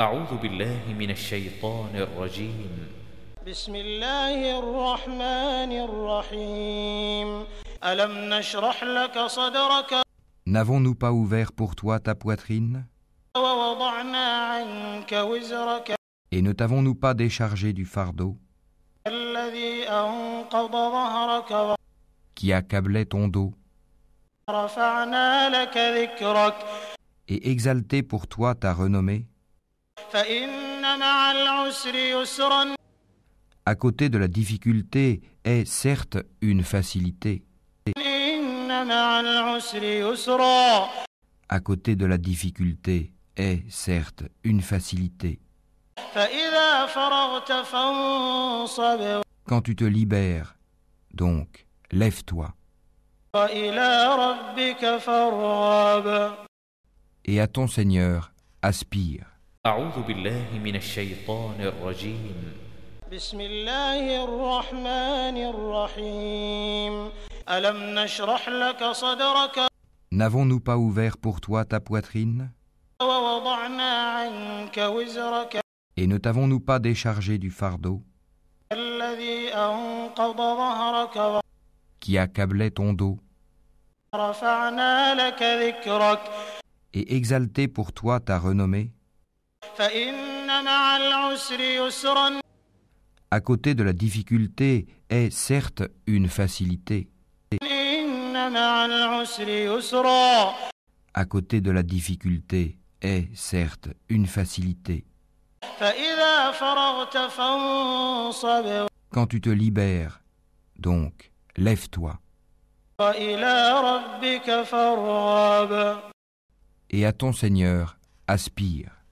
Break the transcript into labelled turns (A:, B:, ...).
A: أعوذ بالله من الشيطان الرجيم
B: بسم الله الرحمن الرحيم ألم نشرح لك صدرك
C: N'avons-nous pas ouvert pour toi ta poitrine
B: ووضعنا عنك وزرك
C: Et ne t'avons-nous pas déchargé du fardeau
B: الذي أنقض ظهرك
C: qui accablait ton dos
B: ورفعنا لك ذكرك
C: et exalté pour toi ta renommée À côté de la difficulté est certes une facilité. À côté de la difficulté est certes une facilité. Quand tu te libères, donc, lève-toi. Et à ton Seigneur, aspire.
A: أعوذ بالله من الشيطان الرجيم
B: بسم الله الرحمن الرحيم ألم نشرح لك صدرك
C: N'avons-nous pas ouvert pour toi ta poitrine
B: ووضعنا عنك وزرك
C: Et ne t'avons-nous pas déchargé du fardeau
B: الذي أنقض ظهرك
C: qui accablait ton dos
B: ورفعنا لك ذكرك
C: et exalté pour toi ta renommée À côté de la difficulté est certes une facilité. À côté de la difficulté est certes une facilité. Quand tu te libères, donc, lève-toi. Et à ton Seigneur, aspire.